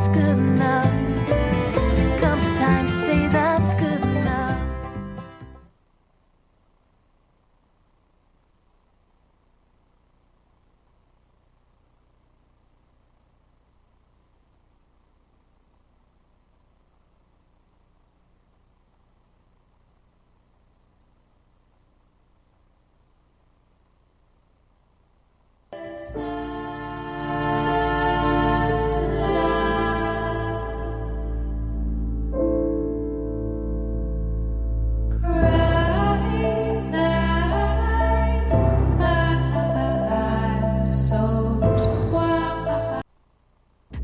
that's good enough.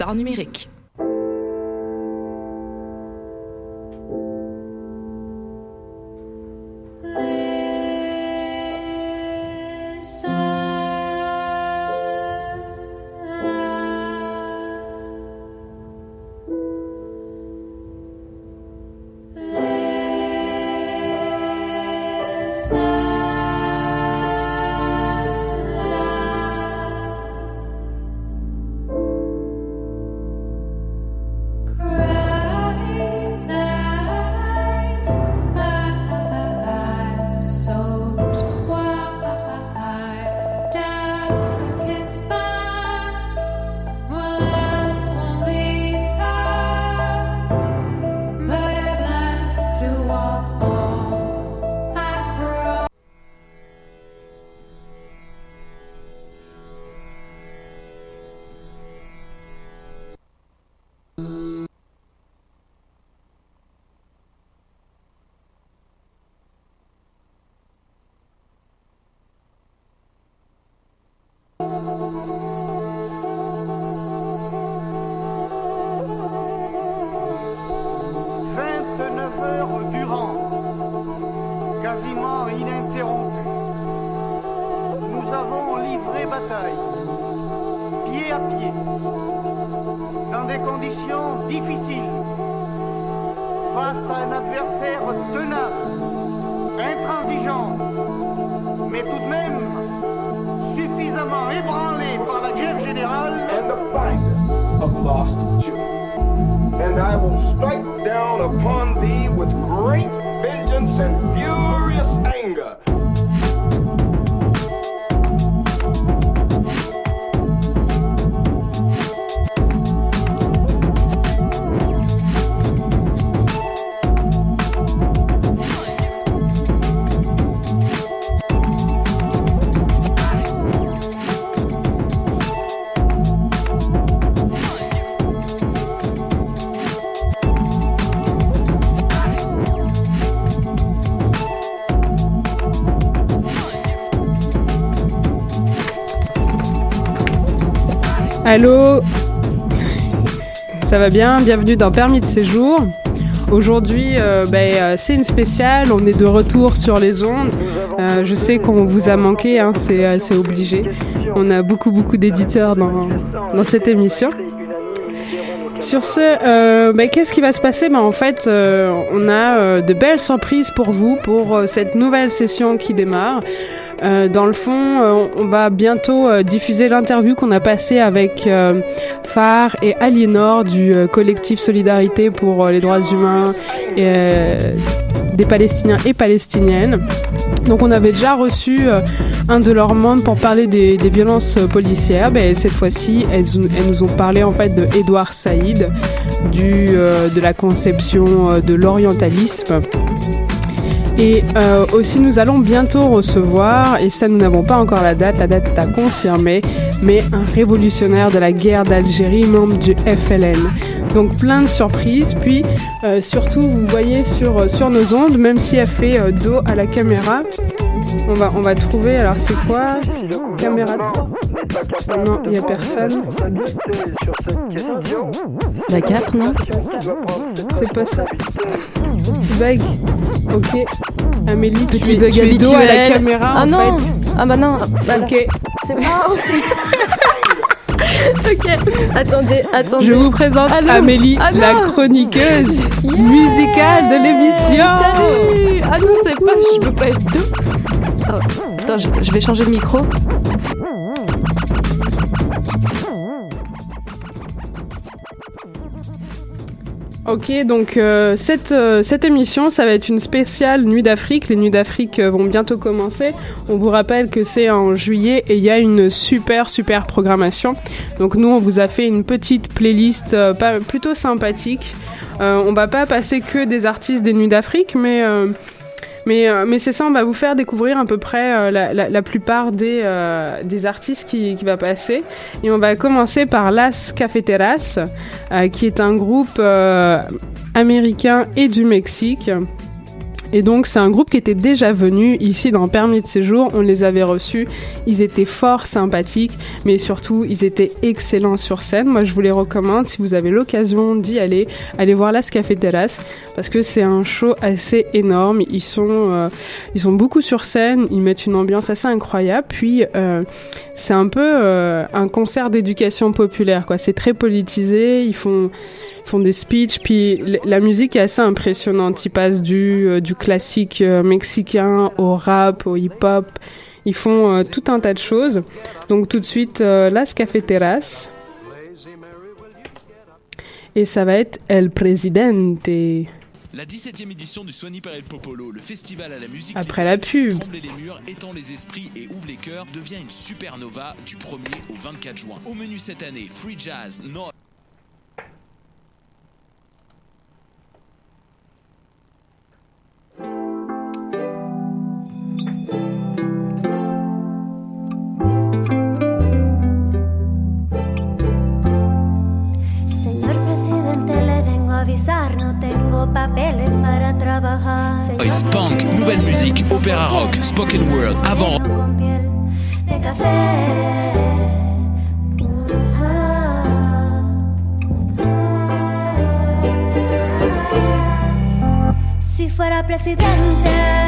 d'art numérique. Adversaire tenace, intransigeant, mais tout de même suffisamment ébranlé par la guerre générale and the finder of lost children. And I will strike down upon thee with great vengeance and furious anger. Allô Ça va bien Bienvenue dans Permis de séjour. Aujourd'hui, euh, ben, euh, c'est une spéciale. On est de retour sur les ondes. Euh, je sais qu'on vous a manqué, hein, c'est obligé. On a beaucoup, beaucoup d'éditeurs dans, dans cette émission. Sur ce, ben, qu'est-ce qui va se passer? Ben, En fait, on a de belles surprises pour vous pour cette nouvelle session qui démarre. Euh, dans le fond, euh, on va bientôt euh, diffuser l'interview qu'on a passée avec Phare et Aliénor du collectif Solidarité pour les droits humains des Palestiniens et Palestiniennes. Donc on avait déjà reçu un de leurs membres pour parler des, violences policières. Ben, cette fois-ci, elles, nous ont parlé en fait de Saïd, du, de la conception de l'orientalisme. Et euh, aussi, nous allons bientôt recevoir, et ça, nous n'avons pas encore la date, la date est à confirmer, mais un révolutionnaire de la guerre d'Algérie, membre du FLN. Donc plein de surprises. Puis euh, surtout, vous voyez sur sur nos ondes, même si elle fait euh, dos à la caméra, on va on va trouver. Alors c'est quoi? Caméra 3. Non, il n'y a personne. La 4, non? C'est pas ça. Petit bug. Ok. Amélie, tu Petit es- bug tu es dos à la habituel. caméra Ah en non fait. Ah bah non bah. Ok. C'est pas... ok, attendez, attendez. Je vous présente Allô Amélie, Allô la chroniqueuse Yeah musicale de l'émission. Salut Ah non, c'est pas... Je peux pas être deux. Oh, attends, je, je vais changer de micro. Ok, donc euh, cette, euh, cette émission, ça va être une spéciale Nuit d'Afrique. Les Nuits d'Afrique euh, vont bientôt commencer. On vous rappelle que c'est en juillet et il y a une super, super programmation. Donc nous, on vous a fait une petite playlist plutôt sympathique. On va pas passer que des artistes des Nuits d'Afrique, mais... euh, mais, c'est ça, on va vous faire découvrir à peu près euh, la, plupart des, euh, des artistes qui, qui va passer. Et on va commencer par Las Cafeteras, qui est un groupe américain et du Mexique. Et donc c'est un groupe qui était déjà venu ici dans Permis de séjour, on les avait reçus, ils étaient fort sympathiques, mais surtout ils étaient excellents sur scène. Moi je vous les recommande si vous avez l'occasion d'y aller, allez voir Las Cafeteras parce que c'est un show assez énorme. Ils sont euh, ils sont beaucoup sur scène, ils mettent une ambiance assez incroyable. Puis euh, c'est un peu euh, un concert d'éducation populaire quoi. C'est très politisé, ils font font des speeches, puis la musique est assez impressionnante. Ils passent du, euh, du classique euh, mexicain au rap, au hip-hop. Ils font euh, tout un tas de choses. Donc tout de suite, Las Cafeteras. Et ça va être El Presidente. La 17e édition du Soigny Perel Popolo, le festival à la musique Après la pub. trembler les murs, étend les esprits et ouvre les cœurs, devient une supernova du 1er au 24 juin. Au menu cette année, free jazz, no Voice, punk, nouvelle musique, opéra rock, spoken word, avant. Si fuera presidente,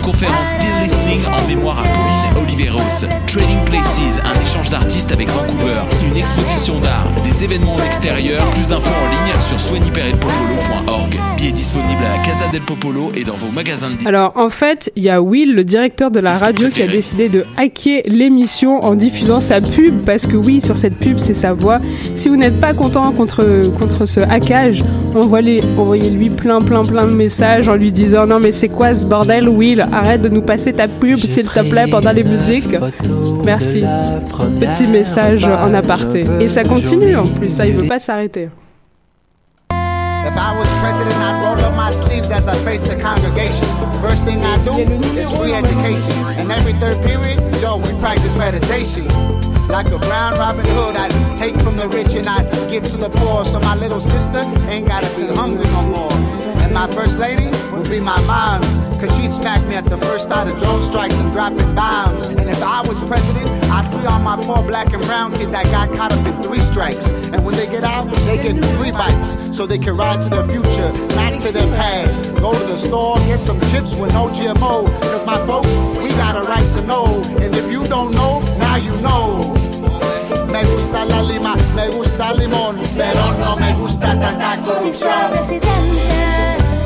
Une conférence Still Listening en mémoire à Pauline Oliveros. Trading Places, un échange d'artistes avec Vancouver. Une exposition d'art, des événements en extérieur. Plus d'infos en ligne sur soignyperelpopolo.org. Billets disponibles à la Casa del Popolo et dans vos magasins de Alors en fait, il y a Will, le directeur de la radio, qui a décidé de hacker l'émission en diffusant sa pub parce que oui, sur cette pub, c'est sa voix. Si vous n'êtes pas content contre contre ce hackage, envoyez envoyez-lui plein plein plein de messages en lui disant non mais c'est quoi ce bordel, Will? Arrête de nous passer ta pub s'il te plaît pendant les musiques. Merci. Petit message en aparté. Et ça continue en plus, ça il veut pas s'arrêter. If I was president, I'd roll up my sleeves as I face the congregation. First thing I do is free education. And every third period, yo, we practice meditation. Like a brown Robin Hood, I'd take from the rich and I'd give to the poor. So my little sister ain't gotta be hungry no more. And my first lady will be my mom's. Cause she smacked me at the first start of drone strikes and dropping bombs. And if I was president, I'd free all my poor black and brown kids that got caught up in three strikes. And when they get out, they get free bites. So they can ride to their future, not to their past. Go to the store, get some chips with no GMO. Cause my folks, we got a right to know. And if you don't know, now you know. Me gusta la lima, me gusta limón, pero no me gusta tanta corrupción.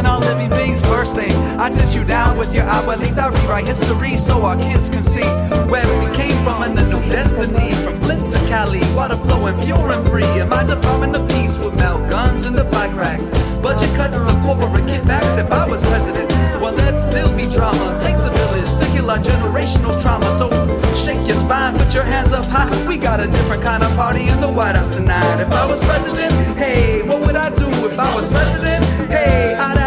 and all living beings. First thing, I sit you down with your abuelita, rewrite history so our kids can see where we came from and the new destiny. From Flint to Cali, water flowing pure and free. And my Department of Peace would melt guns into black cracks. Budget cuts to corporate kickbacks. If I was president, well, there'd still be drama. Takes a village to kill our generational trauma. So shake your spine, put your hands up high. We got a different kind of party in the White House tonight. If I was president, hey, what would I do if I was president? Hey, I'd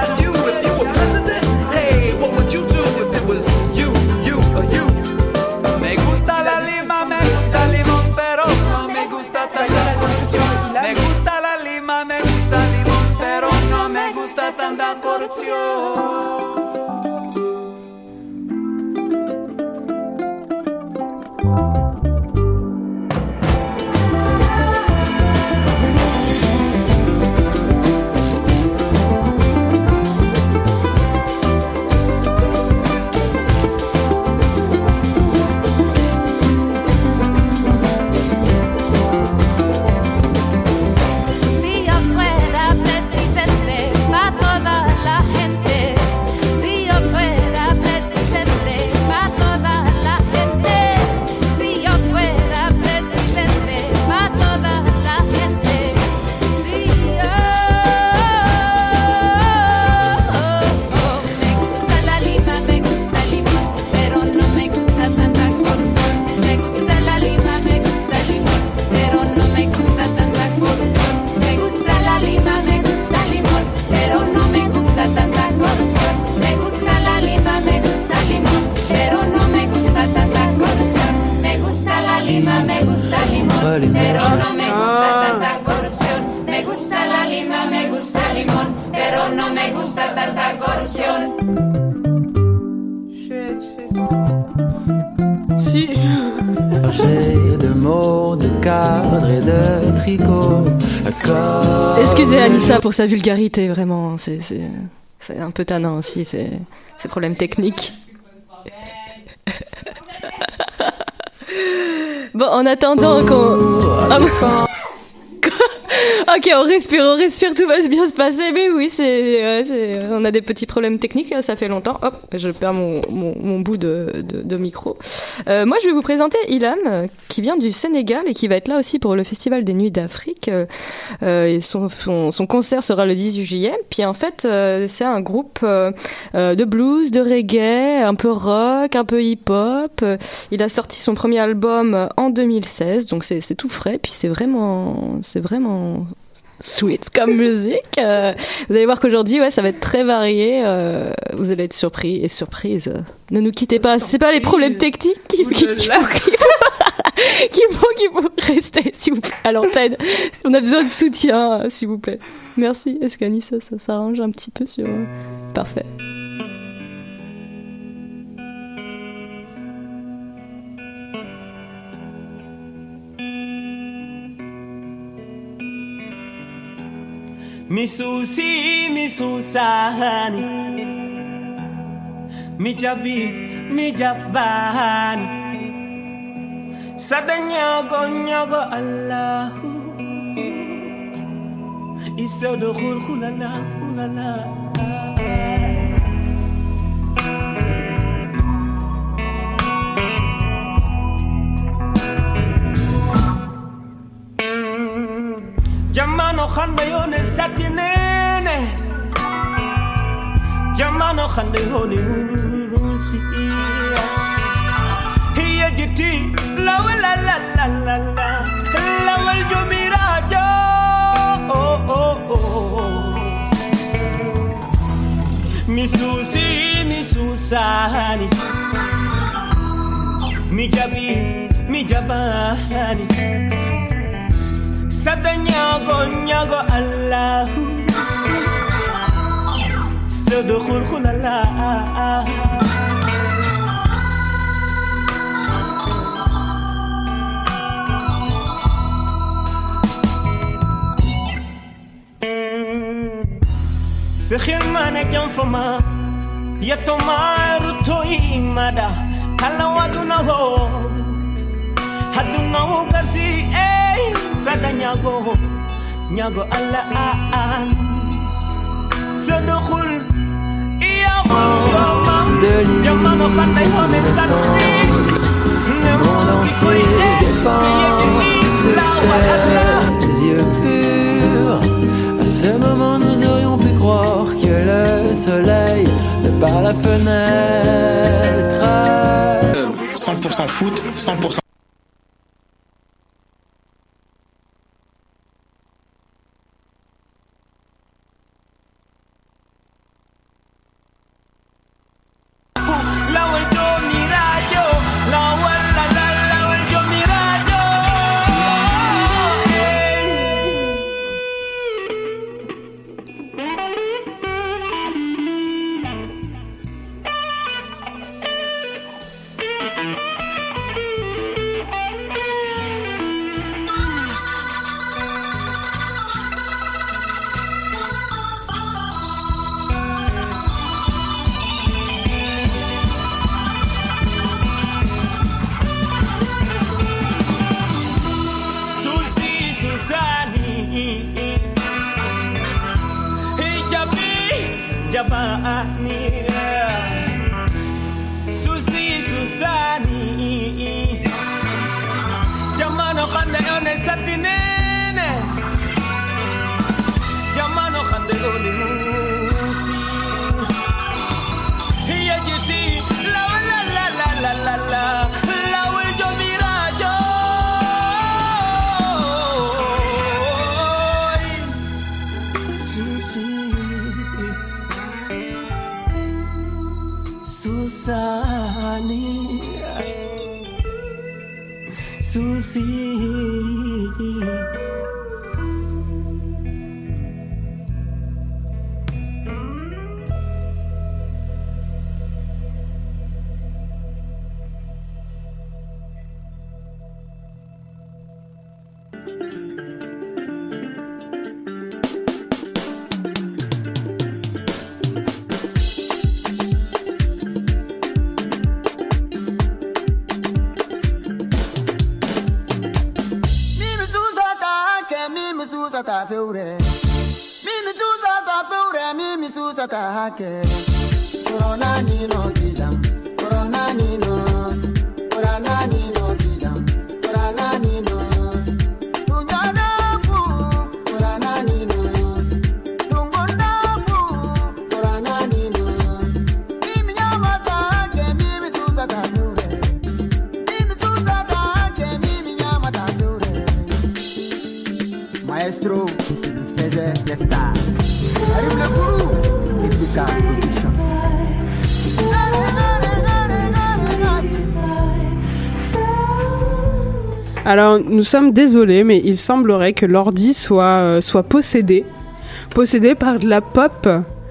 pour sa vulgarité, vraiment. C'est, c'est, un peu tannant aussi, ces problèmes techniques. bon, en attendant qu'on. Ok, on respire, on respire, tout va bien se passer. Mais oui, c'est, ouais, c'est- on a des petits problèmes techniques, ça fait longtemps. Hop, je perds mon, mon, bout de, micro. Euh, moi, je vais vous présenter Ilam, euh, qui vient du Sénégal et qui va être là aussi pour le Festival des Nuits d'Afrique. Euh, euh, son, son, son concert sera le 18 juillet. Puis en fait, euh, c'est un groupe euh, euh, de blues, de reggae, un peu rock, un peu hip-hop. Euh, Il a sorti son premier album euh, en 2016, donc c'est tout frais. Puis c'est vraiment, c'est vraiment sweet comme musique. Euh, vous allez voir qu'aujourd'hui, ouais, ça va être très varié. euh, vous allez être surpris et surprise. Ne nous quittez pas. C'est pas les problèmes techniques qui, qui, qui font- qui font- qui font qu'il faut rester, s'il vous plaît, à l'antenne. On a besoin de soutien, euh, s'il vous plaît. Merci. Est-ce qu'Anissa, ça s'arrange un petit peu sur. Parfait. Misusi misusani Mijabi mijabani Sada nyago nyago Allahu. Isodo khul khulala khulala Jamano khanda yone satinene Jamano khanda yone musiya Hiya jiti la la la la la la. La wal jumirajo oh oh oh Misusi misusani Mijabi mijabani Sada nyago nyago Allahu. Sada khul khul Allah Sekhir mana jam fama. Yatomaru toi imada Kala waduna ho. Haduna ho gazi eh. Sada nyago nyago alla aan sadkhul ya de jamano khanday hone santi Le monde entier dépend de. Tes yeux purs. À ce moment, nous aurions pu croire que le soleil pas la fenêtre. 100% foot, 100% susata feure. Mimi susata feure mimi susata ke. Corona ni no kidam. Alors, nous sommes désolés, mais il semblerait que l'ordi soit, euh, soit possédé. Possédé par de la pop.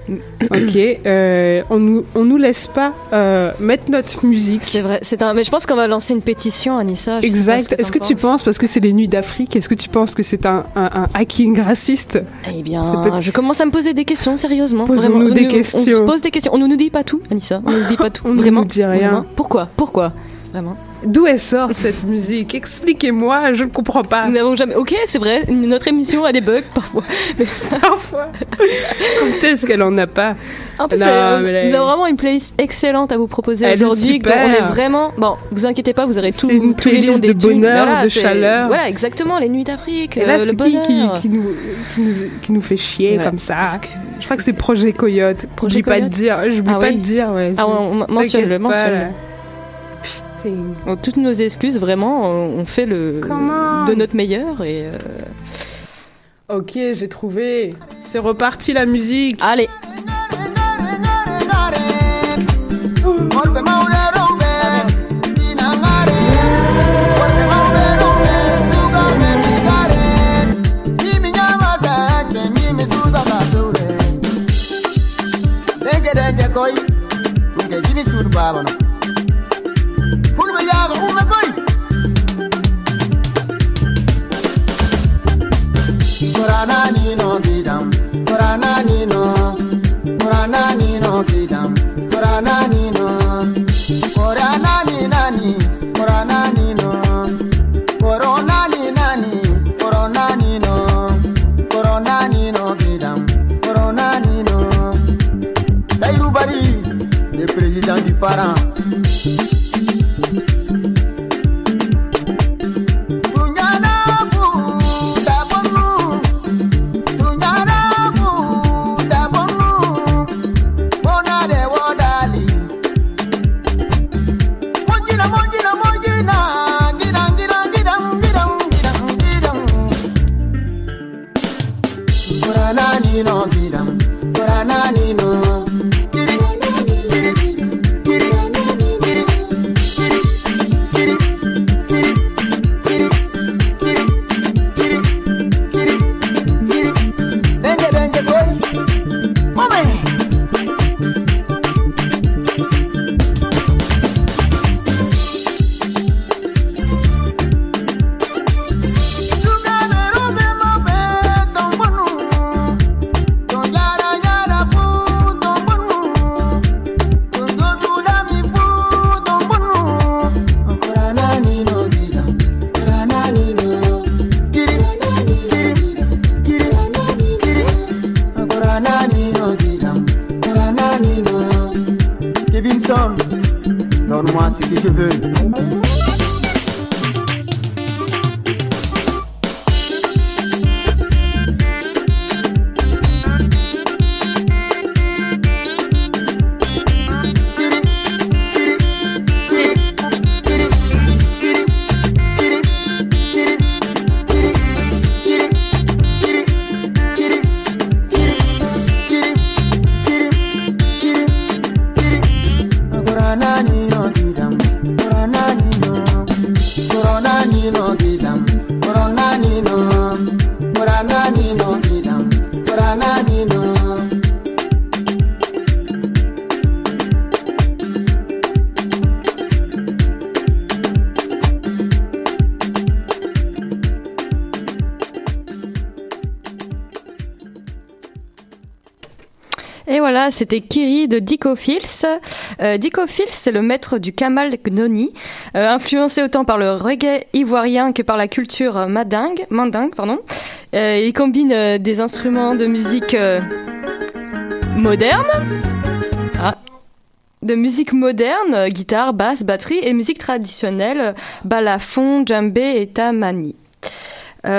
Ok, euh, on nous, on nous laisse pas euh, mettre notre musique. C'est vrai, c'est un. Mais je pense qu'on va lancer une pétition, Anissa. je Exact. ce Est-ce que tu penses. parce que c'est les nuits d'Afrique, est-ce que tu penses que c'est un, un, un hacking raciste? Eh bien, je commence à me poser des questions, sérieusement. Posons-nous des On- questions. On se pose des questions. On ne nous dit pas tout, Anissa. On ne nous dit pas tout. On Vraiment. nous dit rien. Vraiment. Pourquoi? Pourquoi? Vraiment. D'où elle sort cette musique? Expliquez-moi, je ne comprends pas. Nous n'avons jamais. Ok, c'est vrai. Notre émission a des bugs parfois. Mais Parfois. Quand est-ce qu'elle en a pas? En plus, Non, elle- nous avons vraiment une playlist excellente à vous proposer aujourd'hui. On est vraiment. Bon, vous inquiétez pas, vous aurez tout, une tous les noms des de bonheur, Voilà, de chaleur. Voilà, exactement. Les nuits d'Afrique, euh, le qui qui, nous, qui, nous, qui nous fait chier Ouais, comme ça? que- Je crois que c'est Projet Coyote. Projet J'oublie pas de Coyote dire. J'oublie Ah pas oui de dire, ouais. Ah, on- on- mentionne-le, pas, mentionne-le. Toutes nos excuses, vraiment, on fait le de notre meilleur et. euh, Ok, j'ai trouvé. C'est reparti la musique. Allez. Korana ni no gidam, korana ni no, korana ni no gidam, korana ni no, korana ni nani, korana ni no, corona ni nani, corona ni no, corona ni no gidam, corona ni no. Taïrou Bari, le président du parent. C'était Kiri de Dico Fils. Euh, Dico c'est le maître du Kamal Gnoni, euh, influencé autant par le reggae ivoirien que par la culture madingue, mandingue. Pardon. Euh, il combine des instruments de musique moderne, ah, de musique moderne, guitare, basse, batterie, et musique traditionnelle, balafon, djembé et tamani. Il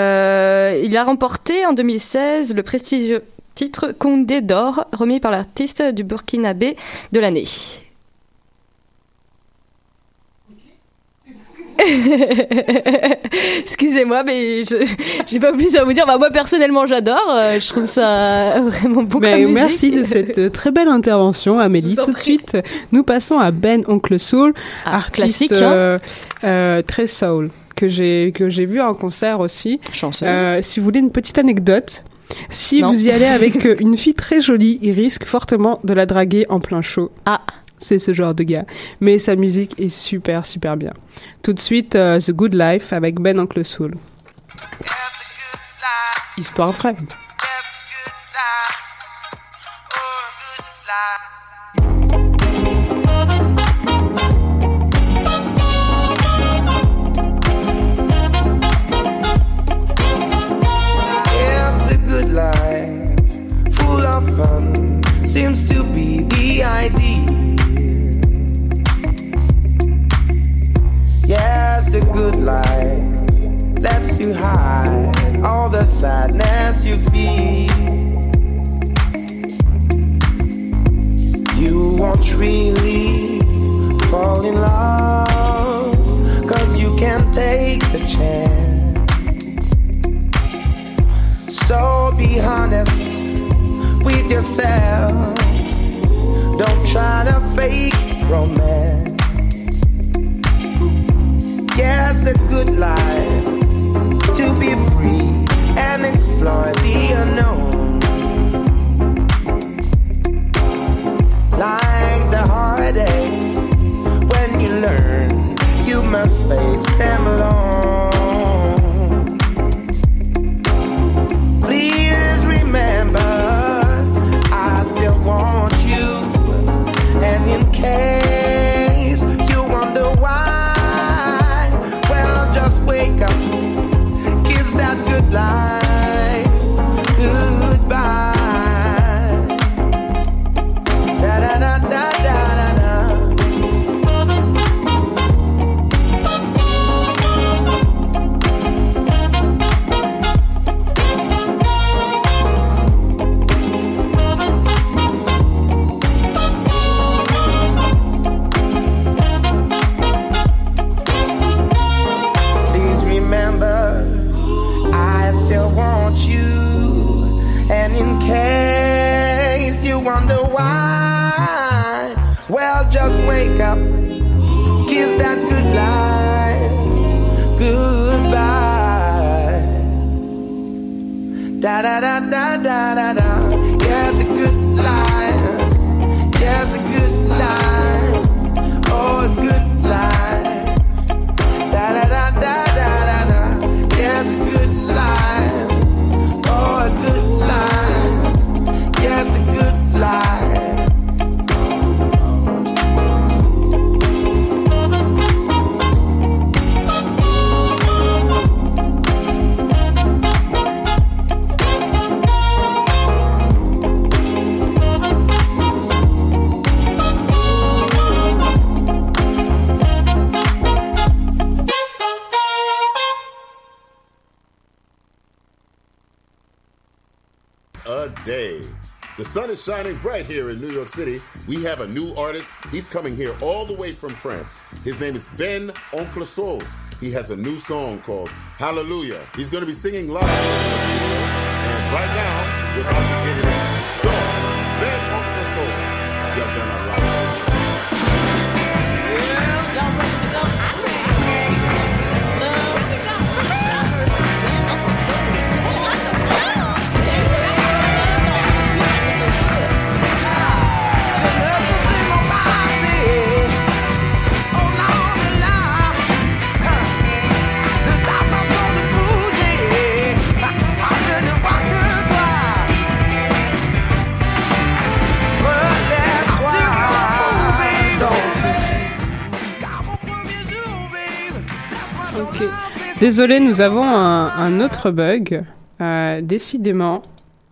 a remporté en 2016 le prestigieux titre Condé d'or, remis par l'artiste du Burkinabé de l'année. Excusez-moi, mais je j'ai pas plus à vous dire. Bah, moi personnellement, j'adore. euh, je trouve ça vraiment beau. Musique. merci de cette euh, très belle intervention, Amélie. Tout de suite, nous passons à Ben Oncle Soul, Ah, artiste classique, hein. euh, euh, très soul que j'ai que j'ai vu en concert aussi. Chanceuse. Si vous voulez une petite anecdote, si Non. vous y allez avec euh, une fille très jolie, il risque fortement de la draguer en plein show. Ah. C'est ce genre de gars. Mais sa musique est super, super bien. Tout de suite, euh, The Good Life avec Ben Oncle Soul. Histoire vraie. Fun, seems to be the idea. Yes, the good life lets you hide all the sadness you feel. You won't really fall in love, cause you can't take the chance. So be honest yourself. Don't try to fake romance. Yes, the good life to be is shining bright here in New York City. We have a new artist. He's coming here all the way from France. His name is Ben Oncle Soul. He has a new song called Hallelujah. He's going to be singing live. And right now, we're about to get it Désolé, nous avons un, un autre bug. Euh, décidément,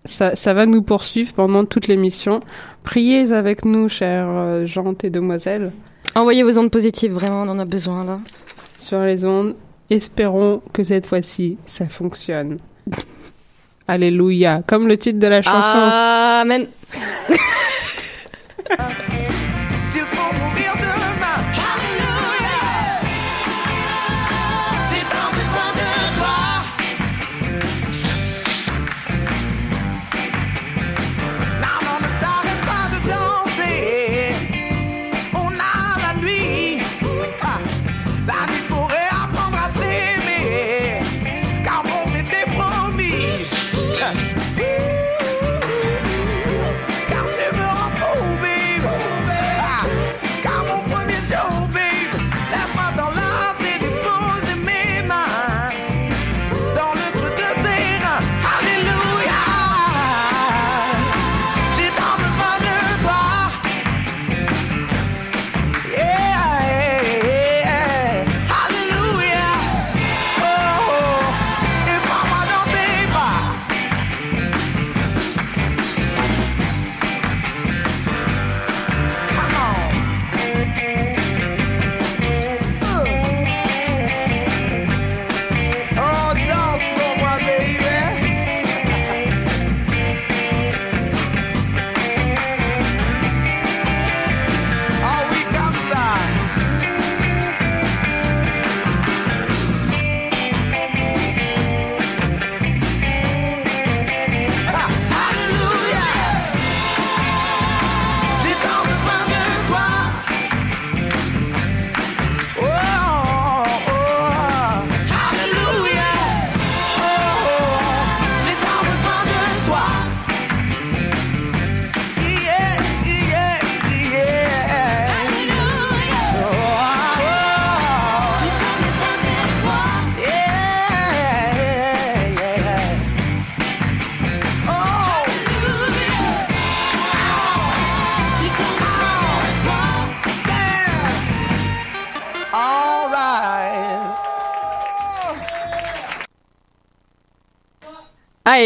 ça, ça va nous poursuivre pendant toute l'émission. Priez avec nous, chères euh, gentes et demoiselles. Envoyez vos ondes positives, vraiment, on en a besoin là. Sur les ondes, espérons que cette fois-ci, ça fonctionne. Alléluia, comme le titre de la chanson. Amen.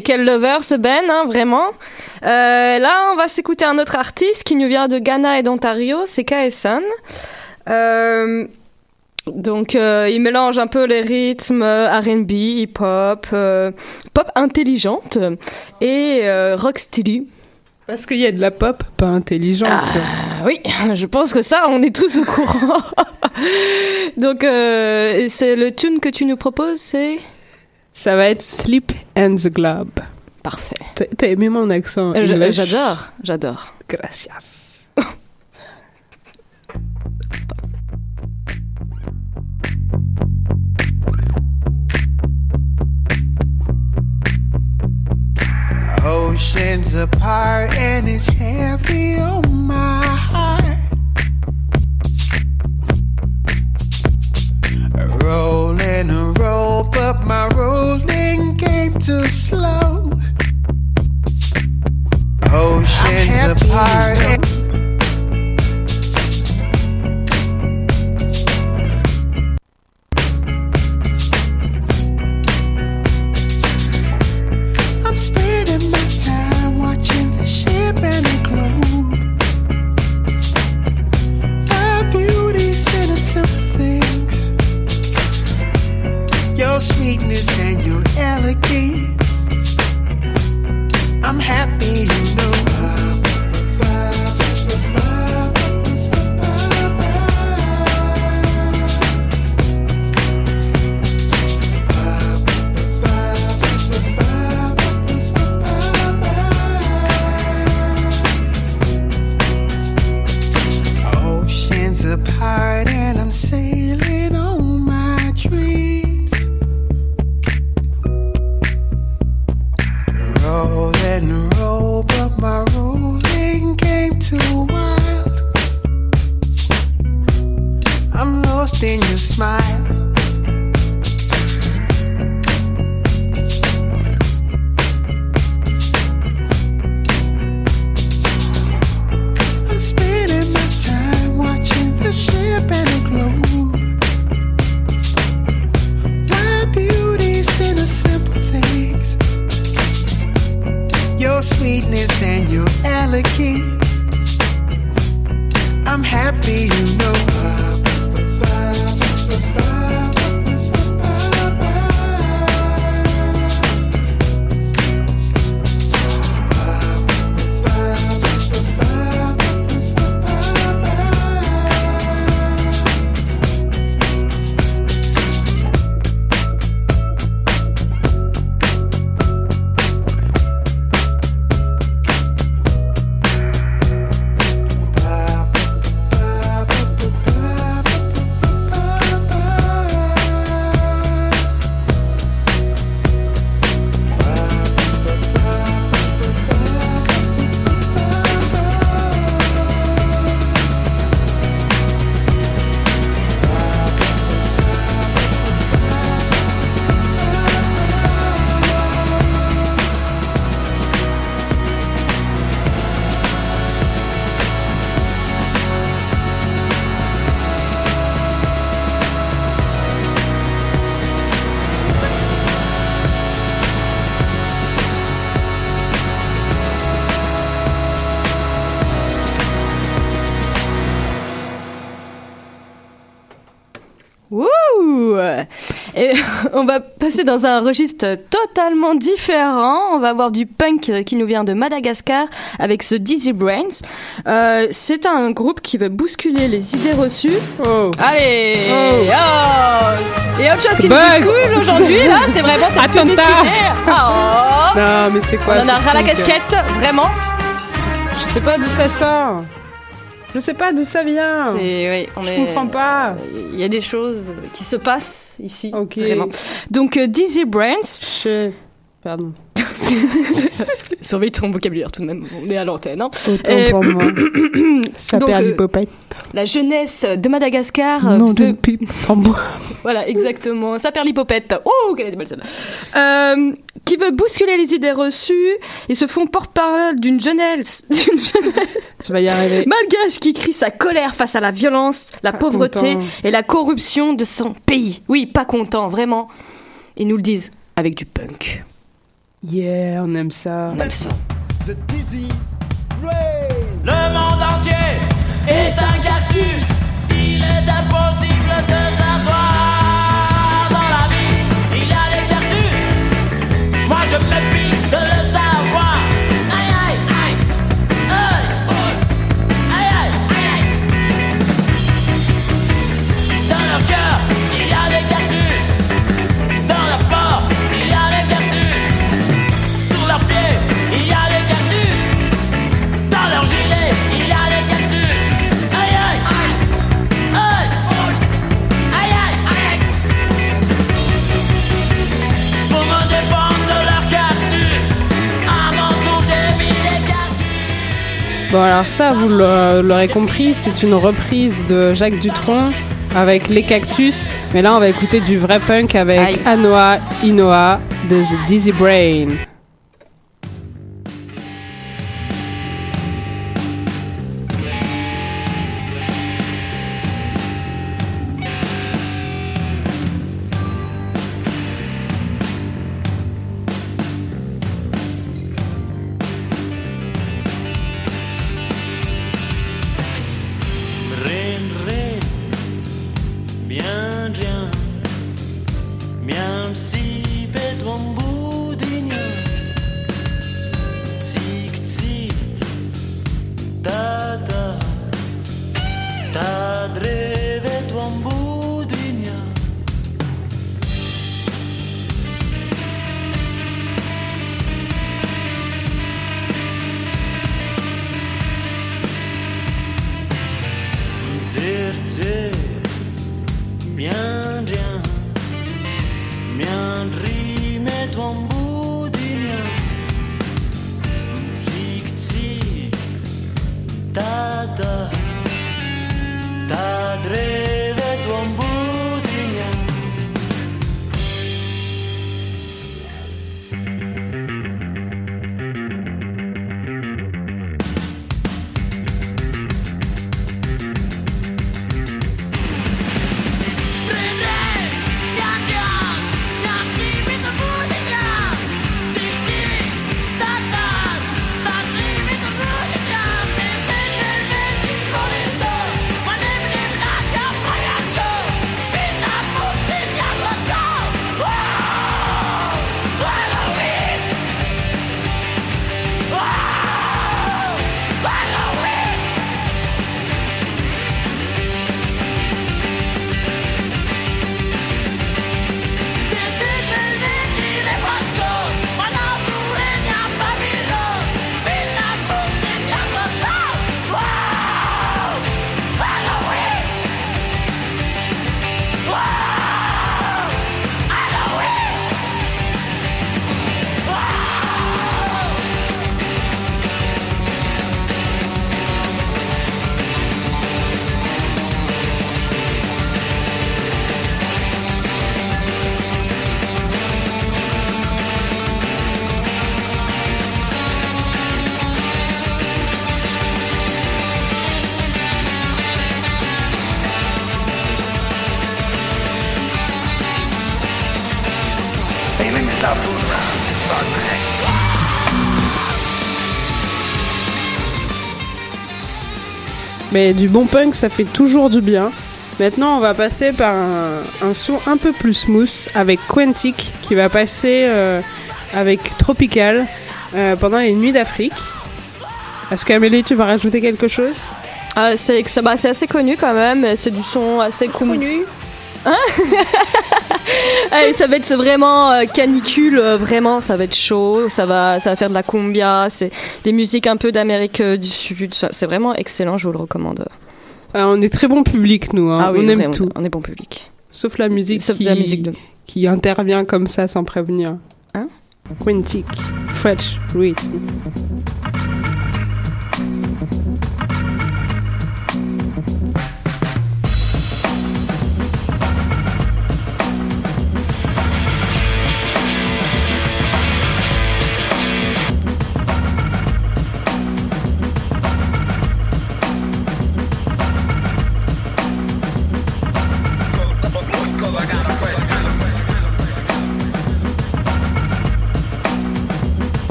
et quel lover ce Ben, hein, vraiment. Euh, là, on va s'écouter un autre artiste qui nous vient de Ghana et d'Ontario, c'est KSN. Euh, donc, euh, il mélange un peu les rythmes euh, R&B, hip-hop, pop intelligente et euh, rocksteady. Parce qu'il y a de la pop pas intelligente. Ah, oui, je pense que ça, on est tous au courant. Donc, c'est le tune que tu nous proposes, c'est? Ça va être Sleep and the Globe. Parfait. T'as- aimé mon accent Euh, J'adore, j'adore. Gracias. Oceans apart and it's heavy on my heart. Rolling a roll, but my rolling game too slow. Oceans apart. sweetness and your elegance. On va passer dans un registre totalement différent. On va avoir du punk qui nous vient de Madagascar avec The Dizzy Brains. Euh, c'est un groupe qui veut bousculer les idées reçues. Allez oh. Et autre chose qui nous bouscule aujourd'hui, là, c'est vraiment cette publicité. Oh. Non, mais c'est quoi On en a ras la casquette, vraiment. Je sais pas d'où ça sort. Je sais pas d'où ça vient. On Je est- comprends pas. Il y a des choses qui se passent ici. Ok. Vraiment. Donc, euh, Dizzy Brains. Pardon. Surveille ton vocabulaire tout de même. On est à l'antenne. Hein. Autant Euh, pour moi. Ça donc, perd euh, l'hypopète. La jeunesse de Madagascar. euh, Non, bois. Voilà, exactement. Ça perd l'hypopète. Oh, quelle était belle celle-là. Euh, qui veut bousculer les idées reçues et se font porte-parole d'une jeunesse, d'une jeunesse Tu vas y arriver. malgache qui crie sa colère face à la violence, la pauvreté content. et la corruption de son pays. Oui, pas content, vraiment. Ils nous le disent avec du punk. Yeah, on aime ça. On aime ça. The Dizzy Le monde entier est un cactus. Bon, alors ça, vous l'a- l'aurez compris, c'est une reprise de Jacques Dutronc avec Les Cactus. Mais là, on va écouter du vrai punk avec Aïe. Anoa Inoa de The Dizzy Brain. Mais du bon punk, ça fait toujours du bien. Maintenant, on va passer par un, un son un peu plus smooth avec Quantic qui va passer euh, avec Tropical euh, pendant les nuits d'Afrique. Est-ce qu'Amélie, tu vas rajouter quelque chose? Ah, c'est bah, c'est assez connu quand même, c'est du son assez connu. Hein Allez, ça va être vraiment euh, canicule, euh, vraiment, ça va être chaud, ça va, ça va faire de la cumbia, c'est des musiques un peu d'Amérique euh, du Sud, c'est vraiment excellent, je vous le recommande. On est très bon public, nous. hein. Ah oui, on aime tout. On est bon public. Sauf la musique, Sauf qui, la musique de- qui intervient comme ça sans prévenir. Hein? Quantic, French Rhythm.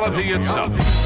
Reality itself.